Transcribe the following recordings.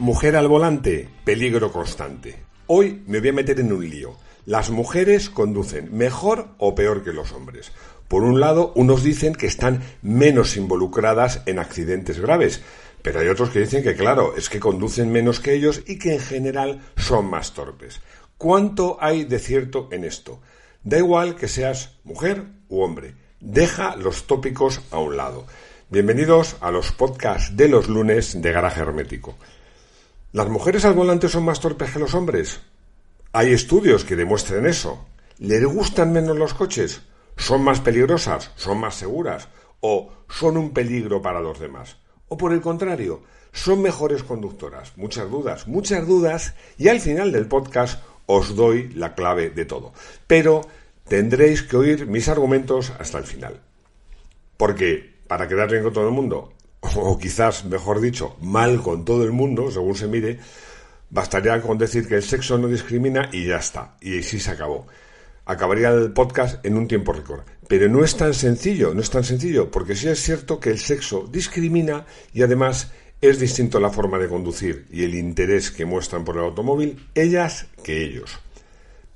Mujer al volante, peligro constante. Hoy me voy a meter en un lío. Las mujeres conducen mejor o peor que los hombres. Por un lado, unos dicen que están menos involucradas en accidentes graves, pero hay otros que dicen que, claro, es que conducen menos que ellos y que en general son más torpes. ¿Cuánto hay de cierto en esto? Da igual que seas mujer u hombre. Deja los tópicos a un lado. Bienvenidos a los podcasts de los lunes de Garaje Hermético. ¿Las mujeres al volante son más torpes que los hombres? Hay estudios que demuestren eso. ¿Les gustan menos los coches? ¿Son más peligrosas? ¿Son más seguras? ¿O son un peligro para los demás? ¿O por el contrario, son mejores conductoras? Muchas dudas, muchas dudas y al final del podcast os doy la clave de todo. Pero tendréis que oír mis argumentos hasta el final. Porque, para quedar bien con todo el mundo, o quizás, mejor dicho, mal con todo el mundo, según se mire, bastaría con decir que el sexo no discrimina y ya está, y sí se acabó. Acabaría el podcast en un tiempo récord. Pero no es tan sencillo, no es tan sencillo, porque sí es cierto que el sexo discrimina y además es distinto la forma de conducir y el interés que muestran por el automóvil ellas que ellos.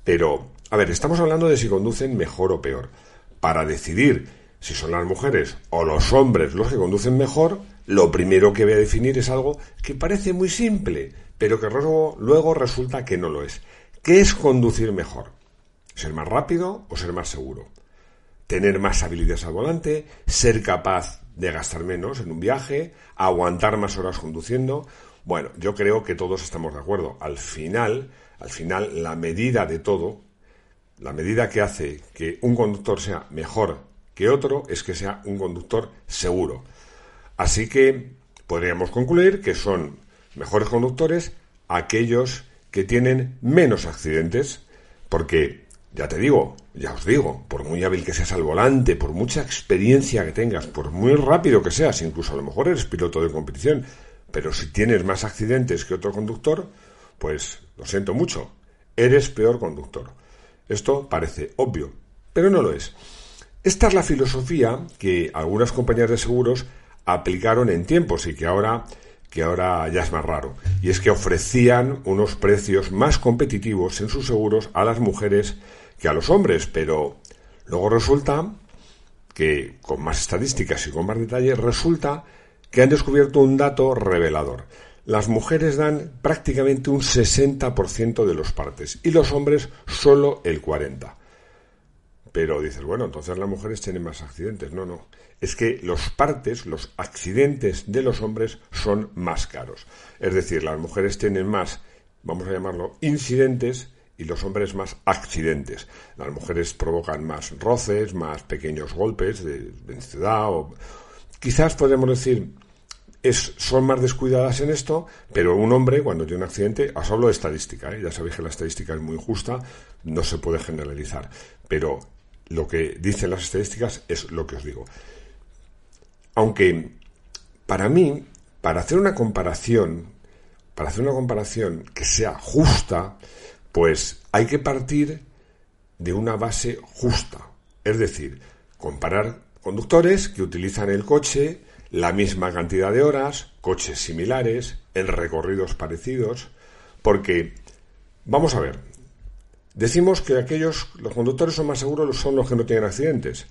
Pero, a ver, estamos hablando de si conducen mejor o peor. Para decidir si son las mujeres o los hombres los que conducen mejor, lo primero que voy a definir es algo que parece muy simple, pero que luego, luego resulta que no lo es. ¿Qué es conducir mejor? ¿Ser más rápido o ser más seguro? ¿Tener más habilidades al volante? ¿Ser capaz de gastar menos en un viaje? ¿Aguantar más horas conduciendo? Bueno, yo creo que todos estamos de acuerdo. Al final, al final, la medida de todo, la medida que hace que un conductor sea mejor que otro es que sea un conductor seguro. Así que podríamos concluir que son mejores conductores aquellos que tienen menos accidentes, porque, ya te digo, ya os digo, por muy hábil que seas al volante, por mucha experiencia que tengas, por muy rápido que seas, incluso a lo mejor eres piloto de competición, pero si tienes más accidentes que otro conductor, pues lo siento mucho, eres peor conductor. Esto parece obvio, pero no lo es. Esta es la filosofía que algunas compañías de seguros aplicaron en tiempos y que ahora, que ahora ya es más raro. Y es que ofrecían unos precios más competitivos en sus seguros a las mujeres que a los hombres, pero luego resulta que con más estadísticas y con más detalle resulta que han descubierto un dato revelador. Las mujeres dan prácticamente un 60% de los partes y los hombres solo el 40%. Pero dices, bueno, entonces las mujeres tienen más accidentes. No, no. Es que los partes, los accidentes de los hombres son más caros. Es decir, las mujeres tienen más, vamos a llamarlo, incidentes y los hombres más accidentes. Las mujeres provocan más roces, más pequeños golpes de densidad o quizás podemos decir es, son más descuidadas en esto, pero un hombre cuando tiene un accidente, os hablo de estadística, ¿eh? ya sabéis que la estadística es muy justa, no se puede generalizar, pero lo que dicen las estadísticas es lo que os digo. Aunque para mí, para hacer una comparación, para hacer una comparación que sea justa, pues hay que partir de una base justa. Es decir, comparar conductores que utilizan el coche la misma cantidad de horas, coches similares, en recorridos parecidos, porque, vamos a ver, Decimos que aquellos, los conductores son más seguros son los que no tienen accidentes.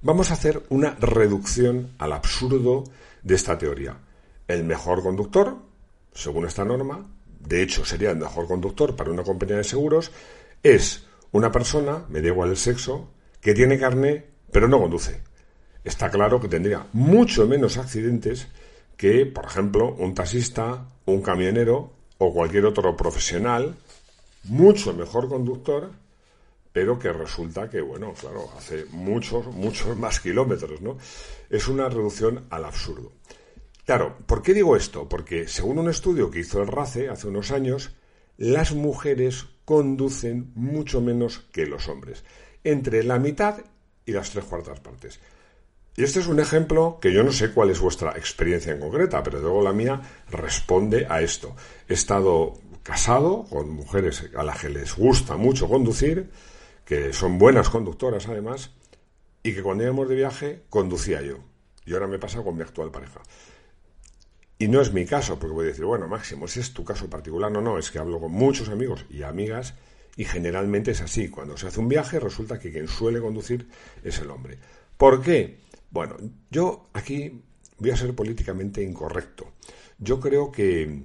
Vamos a hacer una reducción al absurdo de esta teoría. El mejor conductor, según esta norma, de hecho sería el mejor conductor para una compañía de seguros, es una persona, me da igual el sexo, que tiene carne pero no conduce. Está claro que tendría mucho menos accidentes que, por ejemplo, un taxista, un camionero o cualquier otro profesional mucho mejor conductor, pero que resulta que, bueno, claro, hace muchos, muchos más kilómetros, ¿no? Es una reducción al absurdo. Claro, ¿por qué digo esto? Porque según un estudio que hizo el RACE hace unos años, las mujeres conducen mucho menos que los hombres, entre la mitad y las tres cuartas partes. Y este es un ejemplo que yo no sé cuál es vuestra experiencia en concreta, pero luego la mía responde a esto. He estado casado con mujeres a las que les gusta mucho conducir, que son buenas conductoras además, y que cuando íbamos de viaje conducía yo. Y ahora me pasa con mi actual pareja. Y no es mi caso, porque voy a decir, bueno, Máximo, ese es tu caso particular. No, no, es que hablo con muchos amigos y amigas y generalmente es así. Cuando se hace un viaje resulta que quien suele conducir es el hombre. ¿Por qué? Bueno, yo aquí voy a ser políticamente incorrecto. Yo creo que,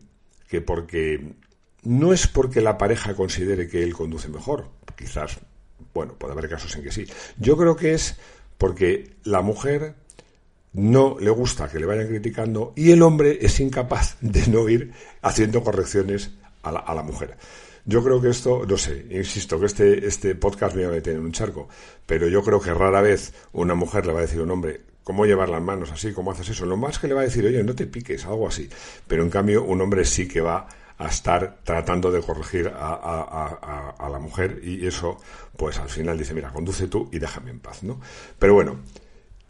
que porque no es porque la pareja considere que él conduce mejor, quizás, bueno, puede haber casos en que sí. Yo creo que es porque la mujer no le gusta que le vayan criticando y el hombre es incapaz de no ir haciendo correcciones a la, a la mujer. Yo creo que esto, no sé, insisto, que este, este podcast me va a meter en un charco, pero yo creo que rara vez una mujer le va a decir a un hombre, ¿cómo llevar las manos así? ¿Cómo haces eso? Lo más que le va a decir, oye, no te piques, algo así. Pero en cambio, un hombre sí que va a estar tratando de corregir a, a, la mujer y eso, pues al final dice, mira, conduce tú y déjame en paz, ¿no? Pero bueno,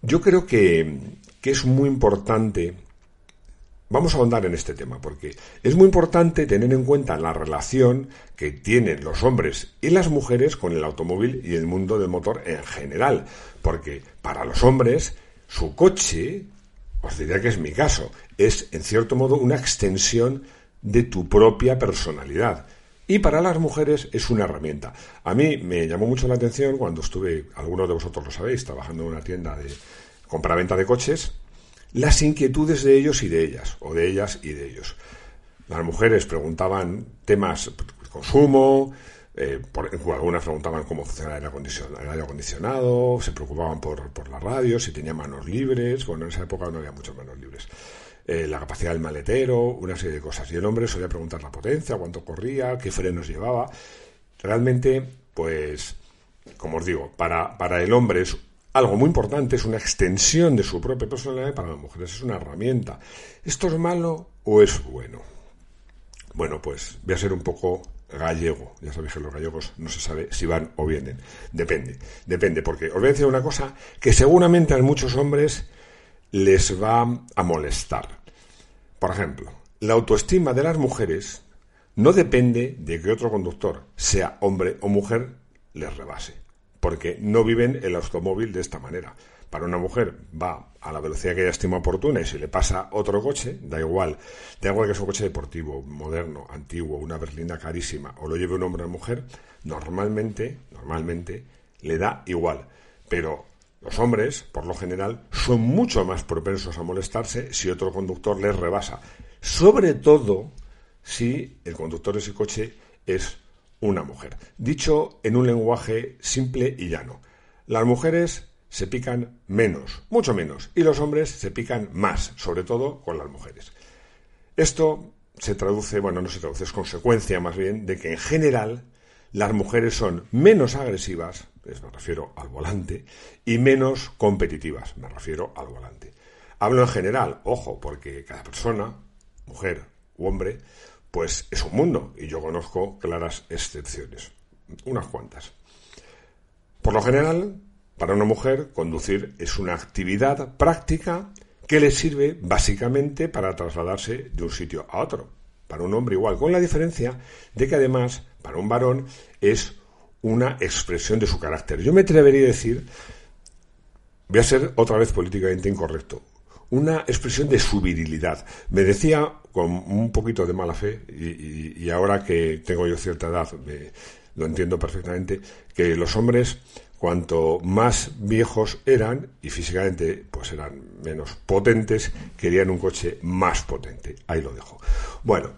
yo creo que, que es muy importante Vamos a ahondar en este tema porque es muy importante tener en cuenta la relación que tienen los hombres y las mujeres con el automóvil y el mundo del motor en general. Porque para los hombres, su coche, os diría que es mi caso, es en cierto modo una extensión de tu propia personalidad. Y para las mujeres es una herramienta. A mí me llamó mucho la atención cuando estuve, algunos de vosotros lo sabéis, trabajando en una tienda de compra-venta de coches, las inquietudes de ellos y de ellas, o de ellas y de ellos. Las mujeres preguntaban temas de consumo, eh, por, algunas preguntaban cómo funcionaba el aire, acondicionado, se preocupaban por, por, la radio, si tenía manos libres, bueno, en esa época no había muchas manos libres, eh, la capacidad del maletero, una serie de cosas. Y el hombre solía preguntar la potencia, cuánto corría, qué frenos llevaba. Realmente, pues, como os digo, para, para el hombre es algo muy importante, es una extensión de su propia personalidad para las mujeres es una herramienta. ¿Esto es malo o es bueno? Bueno, pues voy a ser un poco gallego. Ya sabéis que los gallegos no se sabe si van o vienen. Depende, depende, porque os voy a decir una cosa que seguramente a muchos hombres les va a molestar. Por ejemplo, la autoestima de las mujeres no depende de que otro conductor, sea hombre o mujer, les rebase porque no viven el automóvil de esta manera. Para una mujer va a la velocidad que ella estima oportuna y si le pasa otro coche, da igual, da igual que es un coche deportivo, moderno, antiguo, una berlina carísima, o lo lleve un hombre o mujer, normalmente, normalmente, le da igual. Pero los hombres, por lo general, son mucho más propensos a molestarse si otro conductor les rebasa. Sobre todo si el conductor de ese coche es una mujer. Dicho en un lenguaje simple y llano. Las mujeres se pican menos, mucho menos, y los hombres se pican más, sobre todo con las mujeres. Esto se traduce, bueno, no se traduce, es consecuencia más bien de que en general las mujeres son menos agresivas, me refiero al volante, y menos competitivas, me refiero al volante. Hablo en general, ojo, porque cada persona, mujer u hombre, pues es un mundo y yo conozco claras excepciones, unas cuantas. Por lo general, para una mujer, conducir es una actividad práctica que le sirve básicamente para trasladarse de un sitio a otro. Para un hombre igual, con la diferencia de que además, para un varón, es una expresión de su carácter. Yo me atrevería a decir, voy a ser otra vez políticamente incorrecto, una expresión de su virilidad. Me decía con un poquito de mala fe, y, ahora que tengo yo cierta edad, lo entiendo perfectamente, que los hombres, cuanto más viejos eran, y físicamente pues eran menos potentes, querían un coche más potente. Ahí lo dejo. Bueno,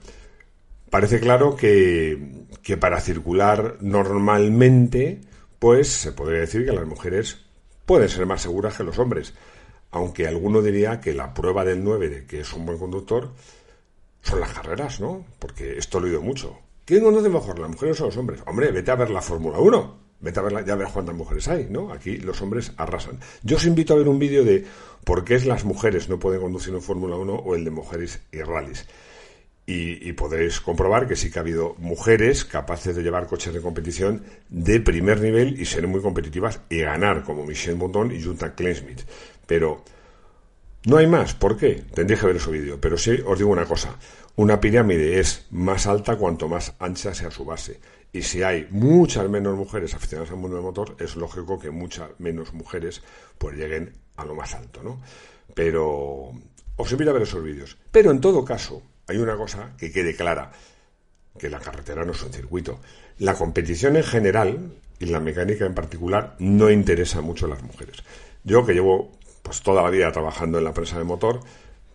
parece claro que, que para circular normalmente, pues se podría decir que las mujeres pueden ser más seguras que los hombres aunque alguno diría que la prueba del 9 de que es un buen conductor son las carreras, ¿no? Porque esto lo he oído mucho. ¿Quién conduce mejor, las mujeres o los hombres? Hombre, vete a ver la Fórmula 1. Vete a ver, ya ver cuántas mujeres hay, ¿no? Aquí los hombres arrasan. Yo os invito a ver un vídeo de por qué las mujeres no pueden conducir en Fórmula 1 o el de mujeres y rallies. Y, podréis comprobar que sí que ha habido mujeres capaces de llevar coches de competición de primer nivel y ser muy competitivas y ganar, como Michelle Bondon y Junta Kleinsmith. Pero no hay más. ¿Por qué? Tendréis que ver ese vídeo. Pero sí os digo una cosa. Una pirámide es más alta cuanto más ancha sea su base. Y si hay muchas menos mujeres aficionadas al mundo del motor, es lógico que muchas menos mujeres pues lleguen a lo más alto, ¿no? Pero os invito a ver esos vídeos. Pero en todo caso, hay una cosa que quede clara, que la carretera no es un circuito. La competición en general y la mecánica en particular no interesa mucho a las mujeres. Yo que llevo pues toda la vida trabajando en la prensa de motor,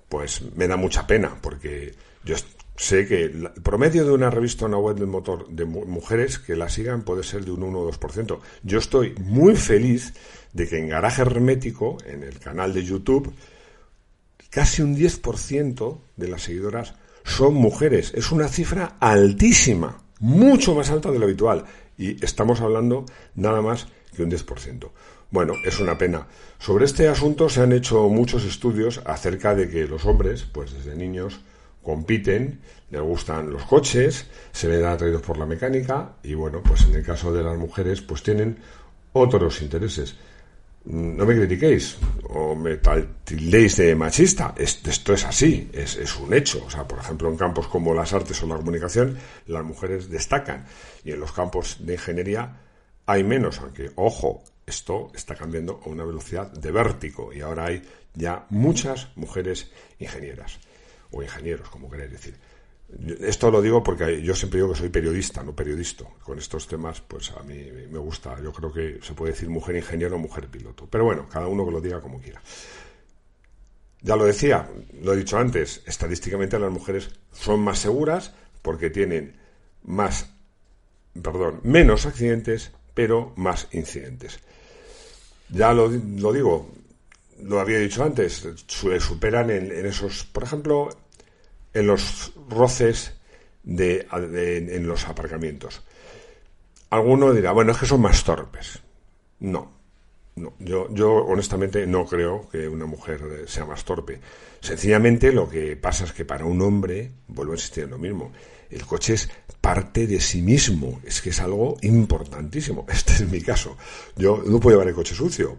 pues me da mucha pena porque yo sé que el promedio de una revista una web del motor de mujeres que la sigan puede ser de un 1 o 2%. Yo estoy muy feliz de que en Garaje Hermético, en el canal de YouTube, casi un 10% de las seguidoras son mujeres. Es una cifra altísima, mucho más alta de lo habitual. Y estamos hablando nada más que un 10%. Bueno, es una pena. Sobre este asunto se han hecho muchos estudios acerca de que los hombres, pues desde niños, compiten, les gustan los coches, se ven atraídos por la mecánica y bueno, pues en el caso de las mujeres, pues tienen otros intereses. No me critiquéis o me tildéis de machista. Esto es así, es, es un hecho. O sea, por ejemplo, en campos como las artes o la comunicación, las mujeres destacan y en los campos de ingeniería hay menos, aunque, ojo, esto está cambiando a una velocidad de vértigo y ahora hay ya muchas mujeres ingenieras o ingenieros, como queréis decir. Esto lo digo porque yo siempre digo que soy periodista, no periodista. Con estos temas, pues a mí me gusta. Yo creo que se puede decir mujer ingeniero o mujer piloto. Pero bueno, cada uno que lo diga como quiera. Ya lo decía, lo he dicho antes, estadísticamente las mujeres son más seguras porque tienen más, perdón, menos accidentes, pero más incidentes. Ya lo, digo, lo había dicho antes, superan en, esos, por ejemplo, en los roces de, en los aparcamientos. Alguno dirá, bueno, es que son más torpes. No, no. Yo, yo honestamente no creo que una mujer sea más torpe. Sencillamente lo que pasa es que para un hombre, vuelvo a insistir en lo mismo, el coche es parte de sí mismo. Es que es algo importantísimo. Este es mi caso. Yo no puedo llevar el coche sucio.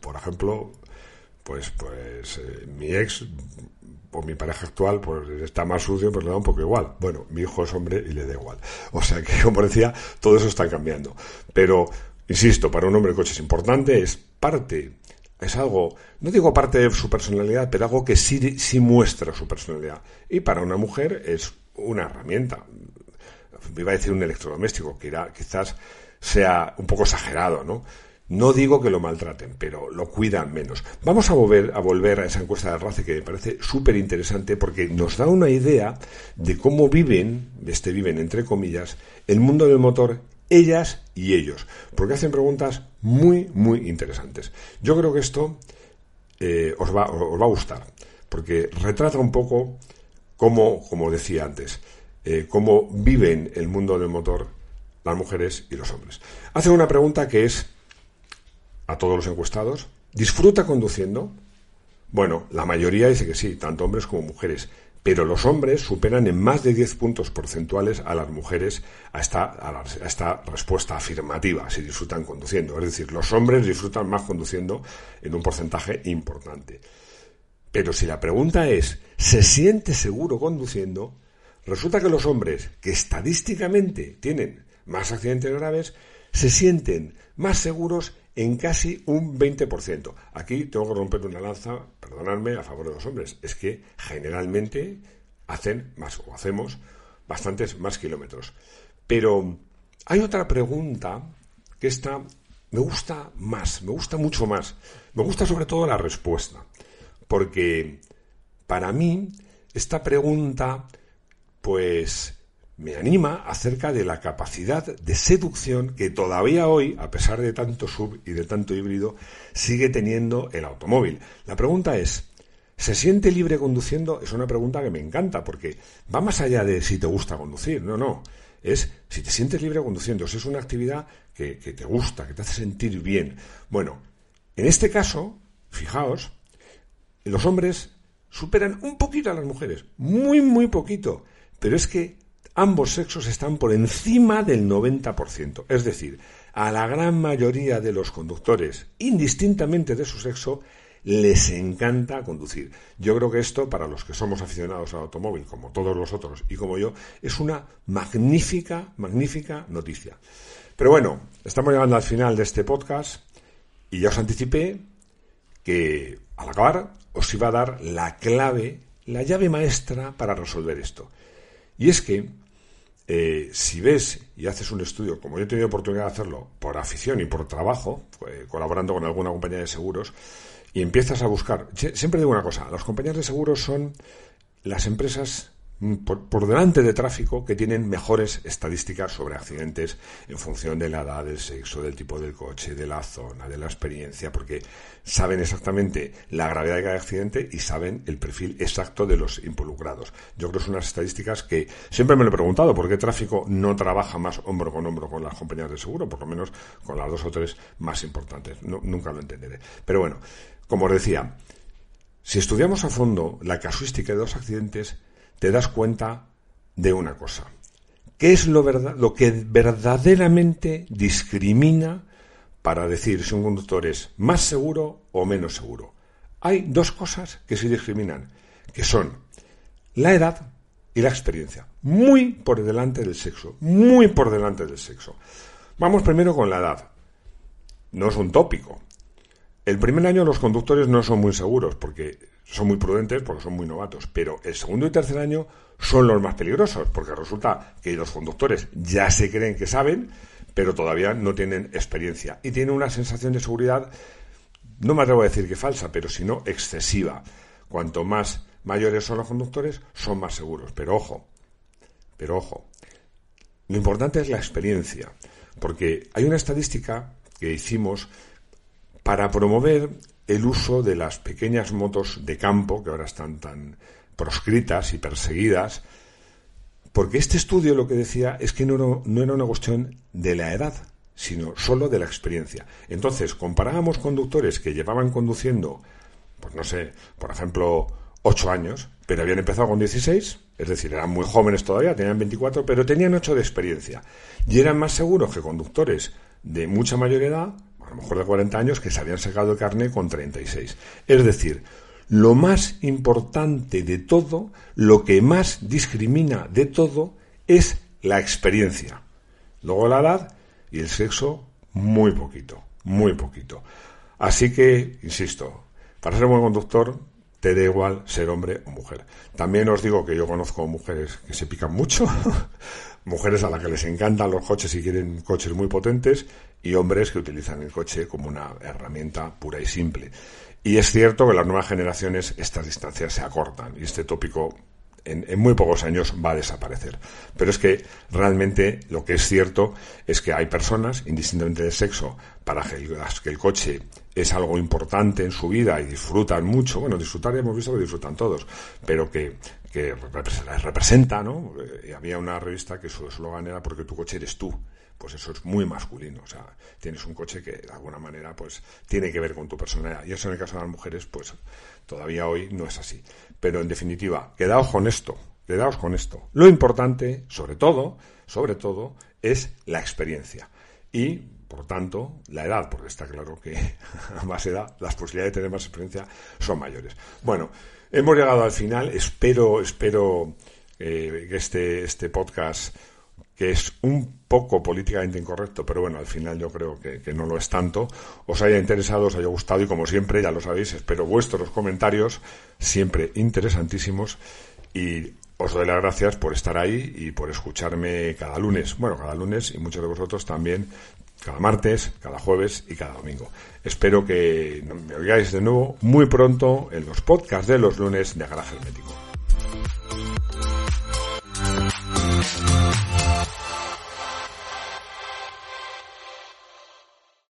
por ejemplo, pues, pues eh, mi ex o mi pareja actual pues está más sucio, pues le da un poco igual. Bueno, mi hijo es hombre y le da igual. O sea que, como decía, todo eso está cambiando. Pero, insisto, para un hombre el coche es importante, es parte es algo, no digo parte de su personalidad, pero algo que sí, sí muestra su personalidad. Y para una mujer es una herramienta. Me iba a decir un electrodoméstico, que quizás sea un poco exagerado, ¿no? No digo que lo maltraten, pero lo cuidan menos. Vamos a volver a, volver a esa encuesta de RACE que me parece súper interesante porque nos da una idea de cómo viven, este viven entre comillas, el mundo del motor ellas y ellos, porque hacen preguntas muy, muy interesantes. Yo creo que esto eh, os, va, os va a gustar, porque retrata un poco cómo, como decía antes, eh, cómo viven el mundo del motor las mujeres y los hombres. Hacen una pregunta que es a todos los encuestados, ¿disfruta conduciendo? Bueno, la mayoría dice que sí, tanto hombres como mujeres, pero los hombres superan en más de 10 puntos porcentuales a las mujeres a esta, a esta respuesta afirmativa, si disfrutan conduciendo. Es decir, los hombres disfrutan más conduciendo en un porcentaje importante. Pero si la pregunta es, ¿se siente seguro conduciendo? Resulta que los hombres, que estadísticamente tienen más accidentes graves, se sienten más seguros en casi un 20%. Aquí tengo que romper una lanza, perdonadme, a favor de los hombres. Es que generalmente hacen más o hacemos bastantes más kilómetros. Pero hay otra pregunta que esta me gusta más, me gusta mucho más. Me gusta sobre todo la respuesta porque para mí esta pregunta pues me anima acerca de la capacidad de seducción que todavía hoy, a pesar de tanto sub y de tanto híbrido, sigue teniendo el automóvil. La pregunta es, ¿se siente libre conduciendo? Es una pregunta que me encanta porque va más allá de si te gusta conducir, no, no. Es si te sientes libre conduciendo, si es una actividad que, que te gusta, que te hace sentir bien. Bueno, en este caso, fijaos, los hombres superan un poquito a las mujeres, muy, muy poquito, pero es que ambos sexos están por encima del 90%, es decir, a la gran mayoría de los conductores, indistintamente de su sexo, les encanta conducir. Yo creo que esto, para los que somos aficionados al automóvil, como todos los otros y como yo, es una magnífica, magnífica noticia. Pero bueno, estamos llegando al final de este podcast y ya os anticipé que al acabar os iba a dar la clave, la llave maestra para resolver esto. Y es que eh, si ves y haces un estudio, como yo he tenido oportunidad de hacerlo por afición y por trabajo, eh, colaborando con alguna compañía de seguros, y empiezas a buscar, siempre digo una cosa, las compañías de seguros son las empresas Mm, por, delante de tráfico que tienen mejores estadísticas sobre accidentes en función de la edad, del sexo, del tipo del coche, de la zona, de la experiencia, porque saben exactamente la gravedad de cada accidente y saben el perfil exacto de los involucrados. Yo creo que son unas estadísticas que siempre me lo he preguntado, ¿por qué tráfico no trabaja más hombro con hombro con las compañías de seguro? Por lo menos con las dos o tres más importantes. nunca lo entenderé. Pero bueno, como os decía, si estudiamos a fondo la casuística de dos accidentes, te das cuenta de una cosa. ¿Qué es lo, verdad, lo que verdaderamente discrimina para decir si un conductor es más seguro o menos seguro? Hay dos cosas que se discriminan, que son la edad y la experiencia. Muy por delante del sexo, muy por delante del sexo. Vamos primero con la edad. No es un tópico. El primer año los conductores no son muy seguros porque son muy prudentes porque son muy novatos, pero el segundo y tercer año son los más peligrosos, porque resulta que los conductores ya se creen que saben, pero todavía no tienen experiencia y tienen una sensación de seguridad, no me atrevo a decir que falsa, pero sino excesiva. Cuanto más mayores son los conductores, son más seguros. Pero ojo, pero ojo, lo importante es la experiencia, porque hay una estadística que hicimos para promover el uso de las pequeñas motos de campo, que ahora están tan proscritas y perseguidas, porque este estudio lo que decía es que no, era una cuestión de la edad, sino solo de la experiencia. Entonces, comparábamos conductores que llevaban conduciendo, pues no sé, por ejemplo, 8 años, pero habían empezado con 16, es decir, eran muy jóvenes todavía, tenían 24, pero tenían 8 de experiencia. Y eran más seguros que conductores de mucha mayor edad a lo mejor de 40 años, que se habían sacado el carnet con 36. Es decir, lo más importante de todo, lo que más discrimina de todo, es la experiencia. Luego la edad y el sexo, muy poquito, muy poquito. Así que, insisto, para ser buen conductor, te da igual ser hombre o mujer. También os digo que yo conozco mujeres que se pican mucho, mujeres a las que les encantan los coches y quieren coches muy potentes, y hombres que utilizan el coche como una herramienta pura y simple. Y es cierto que las nuevas generaciones estas distancias se acortan y este tópico en, muy pocos años va a desaparecer. Pero es que realmente lo que es cierto es que hay personas, indistintamente de sexo, para las que el coche es algo importante en su vida y disfrutan mucho, bueno, disfrutar ya hemos visto que disfrutan todos, pero que, que representa, ¿no? Eh, había una revista que su eslogan era porque tu coche eres tú pues eso es muy masculino. O sea, tienes un coche que de alguna manera pues tiene que ver con tu personalidad. Y eso en el caso de las mujeres, pues todavía hoy no es así. Pero en definitiva, quedaos con esto, quedaos con esto. Lo importante, sobre todo, sobre todo, es la experiencia. Y por tanto, la edad, porque está claro que a más edad las posibilidades de tener más experiencia son mayores. Bueno, hemos llegado al final. Espero, espero eh, que este, este podcast que es un poco políticamente incorrecto, pero bueno, al final yo creo que, no lo es tanto, os haya interesado, os haya gustado y como siempre, ya lo sabéis, espero vuestros comentarios, siempre interesantísimos y os doy las gracias por estar ahí y por escucharme cada lunes, bueno, cada lunes y muchos de vosotros también cada martes, cada jueves y cada domingo. Espero que me oigáis de nuevo muy pronto en los podcasts de los lunes de Garaje Hermético.